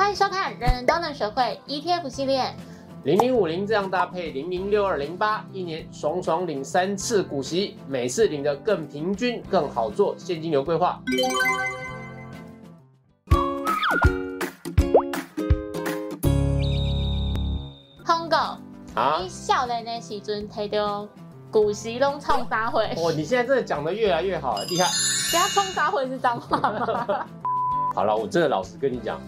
欢迎收看《人人都能学会 ETF 系列》。零零五零这样搭配零零六二零八，一年爽爽领三次股息，每次领的更平均，更好做现金流规划。通狗，啊你，少年的时阵摕到股息拢创啥会？哦，你现在真的讲的越来越好，厉害。等下创啥会是脏话吗？好了，我真的老实跟你讲，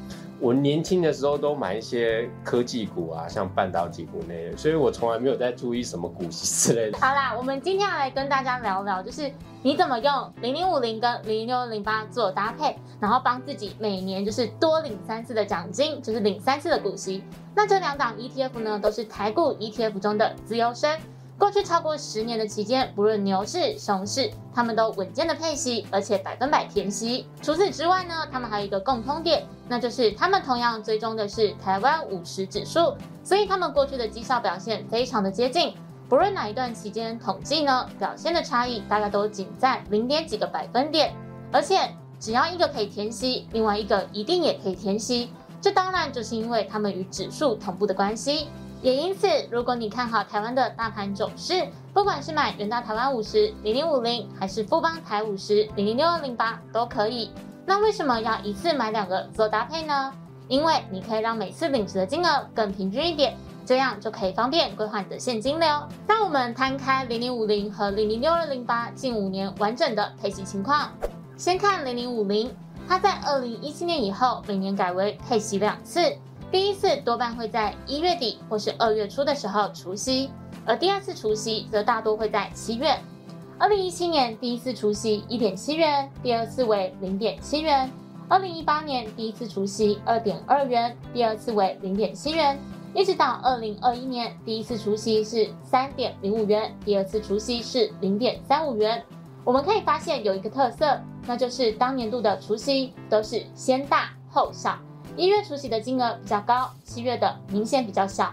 我年轻的时候都买一些科技股啊，像半导体股那些，所以我从来没有在注意什么股息之类的。好啦，我们今天要来跟大家聊聊，就是你怎么用零零五零跟零零六零八做搭配，然后帮自己每年就是多领三次的奖金，就是领三次的股息。那这两档 ETF 呢，都是台股 ETF 中的资优生。过去超过十年的期间，不论牛市、熊市，他们都稳健的配息，而且百分百填息。除此之外呢，他们还有一个共通点，那就是他们同样追踪的是台湾五十指数，所以他们过去的绩效表现非常的接近。不论哪一段期间统计呢，表现的差异大概都仅在零点几个百分点，而且只要一个可以填息，另外一个一定也可以填息。这当然就是因为他们与指数同步的关系。也因此，如果你看好台湾的大盘走势，不管是买元大台湾五十零零五零，还是富邦台五十零零六二零八都可以。那为什么要一次买两个做搭配呢？因为你可以让每次领值的金额更平均一点，这样就可以方便规划你的现金流。让我们摊开零零五零和零零六二零八近五年完整的配息情况。先看零零五零，它在二零一七年以后每年改为配息两次，第一次多半会在一月底或是二月初的时候除息，而第二次除息则大多会在七月。二零一七年第一次除息一点七元，第二次为零点七元。二零一八年第一次除息二点二元，第二次为零点七元，一直到二零二一年第一次除息是三点零五元，第二次除息是零点三五元。我们可以发现有一个特色，那就是当年度的除息都是先大后小，一月除息的金额比较高，七月的明显比较小。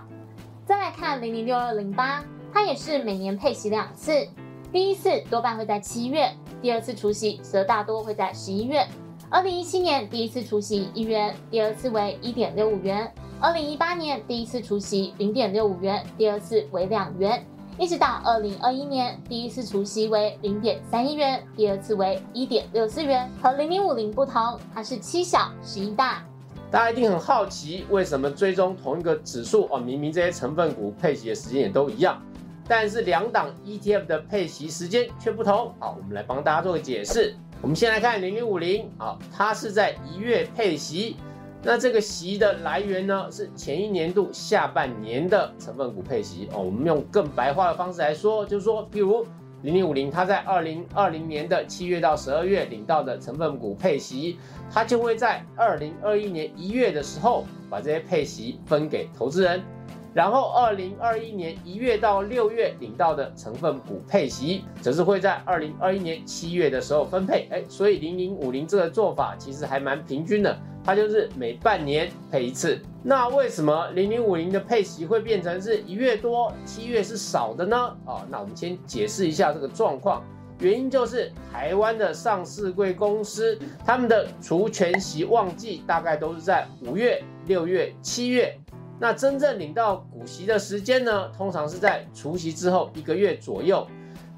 再来看零零六二零八，它也是每年配息两次，第一次多半会在七月，第二次除息则大多会在十一月。二零一七年第一次除息一元，第二次为一点六五元；二零一八年第一次除息零点六五元，第二次为两元，一直到二零二一年第一次除息为零点三一元，第二次为一点六四元。和零零五零不同，它是七小十一大。大家一定很好奇，为什么追踪同一个指数哦，明明这些成分股配息的时间也都一样，但是两档 ETF 的配息时间却不同。好，我们来帮大家做个解释。我们先来看零零五零啊，它是在一月配息，那这个息的来源呢是前一年度下半年的成分股配息哦。我们用更白话的方式来说，就是说，譬如零零五零，它在二零二零年的七月到十二月领到的成分股配息，它就会在二零二一年一月的时候把这些配息分给投资人。然后，二零二一年一月到六月领到的成分股配息，则是会在二零二一年七月的时候分配。哎，所以零零五零这个做法其实还蛮平均的，它就是每半年配一次。那为什么零零五零的配息会变成是一月多，七月是少的呢？啊，那我们先解释一下这个状况。原因就是台湾的上市贵公司，他们的除权息旺季大概都是在五月、六月、七月。那真正领到股息的时间呢，通常是在除息之后一个月左右。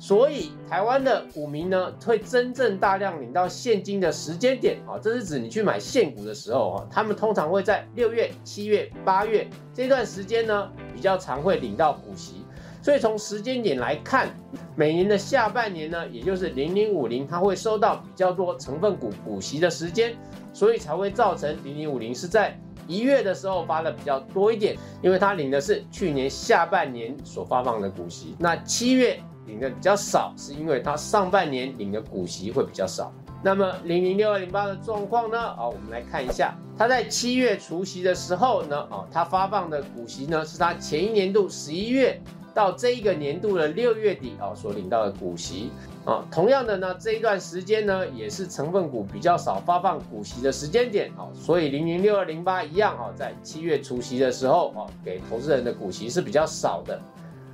所以台湾的股民呢，会真正大量领到现金的时间点啊，这是指你去买现股的时候啊，他们通常会在六月、七月、八月这段时间呢，比较常会领到股息。所以从时间点来看，每年的下半年呢，也就是零零五零，它会收到比较多成分股股息的时间，所以才会造成零零五零是在一月的时候发的比较多一点，因为它领的是去年下半年所发放的股息。那七月领的比较少，是因为它上半年领的股息会比较少。那么零零六二零八的状况呢？啊，我们来看一下，它在七月除夕的时候呢，啊，它发放的股息呢，是它前一年度十一月到这一个年度的六月底啊所领到的股息啊。同样的呢，这一段时间呢，也是成分股比较少发放股息的时间点啊，所以零零六二零八一样啊，在七月除夕的时候啊，给投资人的股息是比较少的。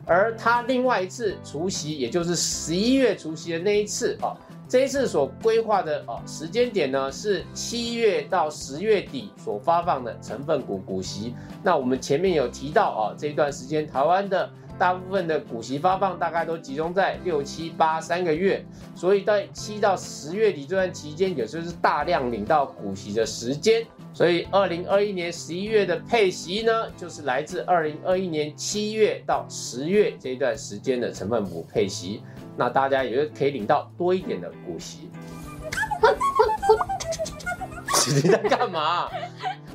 而他另外一次除夕，也就是十一月除夕的那一次啊，这一次所规划的啊时间点呢，是七月到十月底所发放的成分股股息。那我们前面有提到啊，这一段时间台湾的大部分的股息发放大概都集中在六七八三个月，所以在七到十月底这段期间，也就是大量领到股息的时间。所以二零二一年十一月的配息呢，就是来自二零二一年七月到十月这一段时间的成分股配息。那大家也就可以领到多一点的股息。你在干嘛？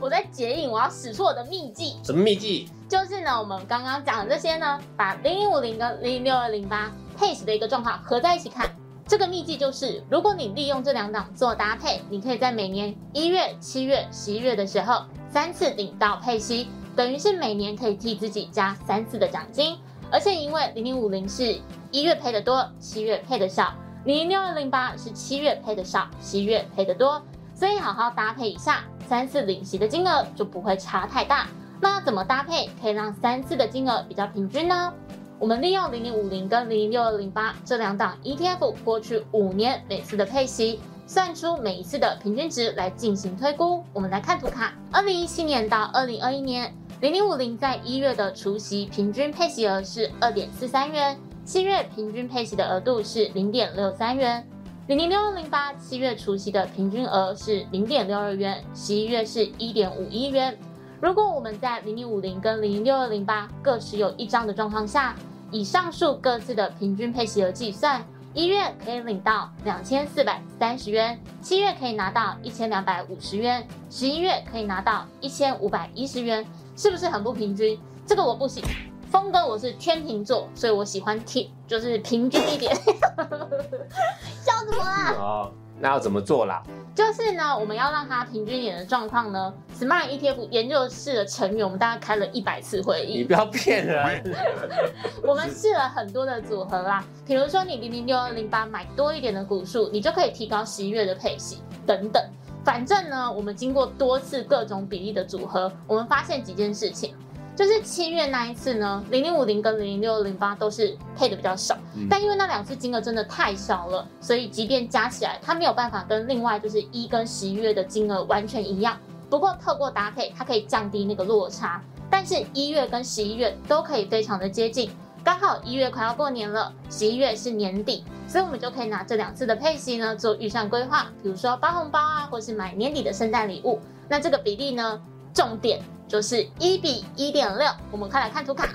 我在剪影，我要使出我的秘技。什么秘技？就是呢，我们刚刚讲的这些呢，把零零五零跟零零六二零八配息的一个状况合在一起看。这个秘籍就是，如果你利用这两档做搭配，你可以在每年一月、七月、十一月的时候三次领到配息，等于是每年可以替自己加三次的奖金。而且因为零零五零是一月配的多，七月配的少；零零六二零八是七月配的少，七月配的多，所以好好搭配一下，三次领息的金额就不会差太大。那怎么搭配可以让三次的金额比较平均呢？我们利用零零五零跟零零六二零八这两档 ETF 过去五年每次的配息，算出每一次的平均值来进行推估。我们来看图卡，二零一七年到二零二一年，零零五零在一月的除息平均配息额是二点四三元，七月平均配息的额度是零点六三元。零零六二零八七月除息的平均额是零点六二元，十一月是一点五一元。如果我们在零零五零跟零零六二零八各持有一张的状况下，以上述各自的平均配息额计算，一月可以领到两千四百三十元，七月可以拿到一千两百五十元，十一月可以拿到一千五百一十元，是不是很不平均？这个我不行，峰哥我是天秤座，所以我喜欢天就是平均一点。笑什么啊？那要怎么做啦？就是呢，我们要让它平均一点的状况呢。Smart ETF 研究室的成员，我们大概开了一百次会议。你不要骗人。我们试了很多的组合啦，比如说你零零六二零八买多一点的股数，你就可以提高十一月的配息等等。反正呢，我们经过多次各种比例的组合，我们发现几件事情。就是七月那一次呢，零零五零跟零零六零八都是配的比较少，但因为那两次金额真的太少了，所以即便加起来，它没有办法跟另外就是一跟十一月的金额完全一样。不过透过搭配，它可以降低那个落差，但是一月跟十一月都可以非常的接近。刚好一月快要过年了，十一月是年底，所以我们就可以拿这两次的配息呢做预算规划，比如说包红包啊，或是买年底的圣诞礼物。那这个比例呢，重点。就是一比一点六，我们快来看图卡。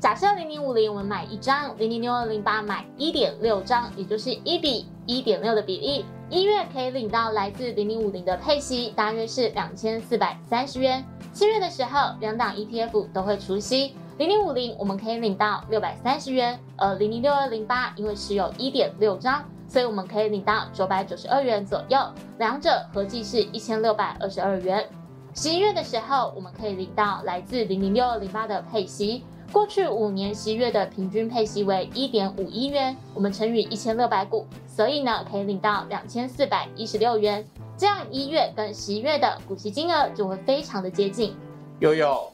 假设零零五零我们买一张，零零六二零八买一点六张，也就是一比一点六的比例。一月可以领到来自零零五零的配息，大约是两千四百三十元。七月的时候，两档 ETF 都会除息，零零五零我们可以领到六百三十元，而零零六二零八因为持有一点六张，所以我们可以领到九百九十二元左右，两者合计是一千六百二十二元。十一月的时候，我们可以领到来自零零六二零八的配息。过去五年十一月的平均配息为一点五一元，我们乘以一千六百股，所以呢，可以领到两千四百一十六元。这样一月跟十一月的股息金额就会非常的接近。悠悠，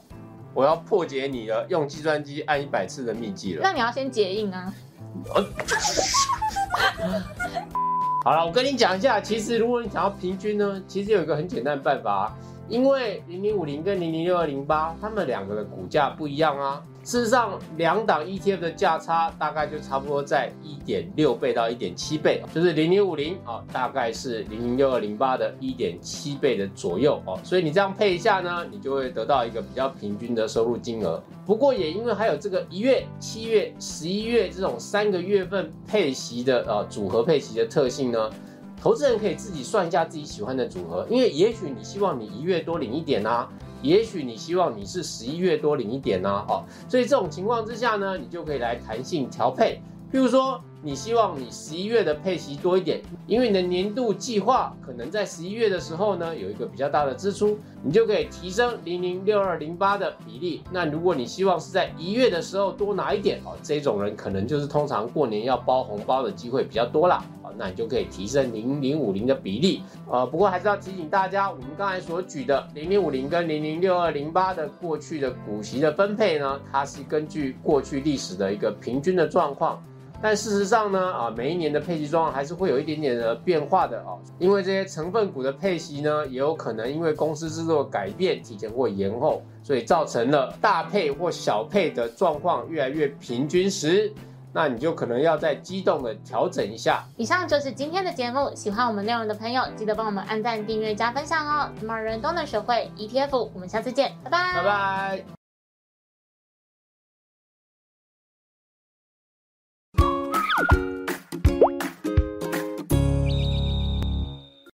我要破解你的用计算机按一百次的秘籍了。那你要先解印啊。好了，我跟你讲一下，其实如果你想要平均呢，其实有一个很简单的办法。因为零零五零跟零零六二零八，它们两个的股价不一样啊。事实上，两档 ETF 的价差大概就差不多在一点六倍到一点七倍，就是零零五零啊，大概是零零六二零八的一点七倍的左右哦。所以你这样配一下呢，你就会得到一个比较平均的收入金额。不过也因为还有这个一月、七月、十一月这种三个月份配息的呃组合配息的特性呢。投资人可以自己算一下自己喜欢的组合，因为也许你希望你一月多领一点啊，也许你希望你是十一月多领一点呐，哦，所以这种情况之下呢，你就可以来弹性调配，比如说。你希望你十一月的配息多一点，因为你的年度计划可能在十一月的时候呢有一个比较大的支出，你就可以提升零零六二零八的比例。那如果你希望是在一月的时候多拿一点哦，这种人可能就是通常过年要包红包的机会比较多啦。啊，那你就可以提升零零五零的比例。呃，不过还是要提醒大家，我们刚才所举的零零五零跟零零六二零八的过去的股息的分配呢，它是根据过去历史的一个平均的状况。但事实上呢，啊，每一年的配息状况还是会有一点点的变化的哦，因为这些成分股的配息呢，也有可能因为公司制作改变，提前或延后，所以造成了大配或小配的状况越来越平均时，那你就可能要再激动的调整一下。以上就是今天的节目，喜欢我们内容的朋友，记得帮我们按赞、订阅、加分享哦。什么人都能学会 ETF，我们下次见，拜拜，拜拜。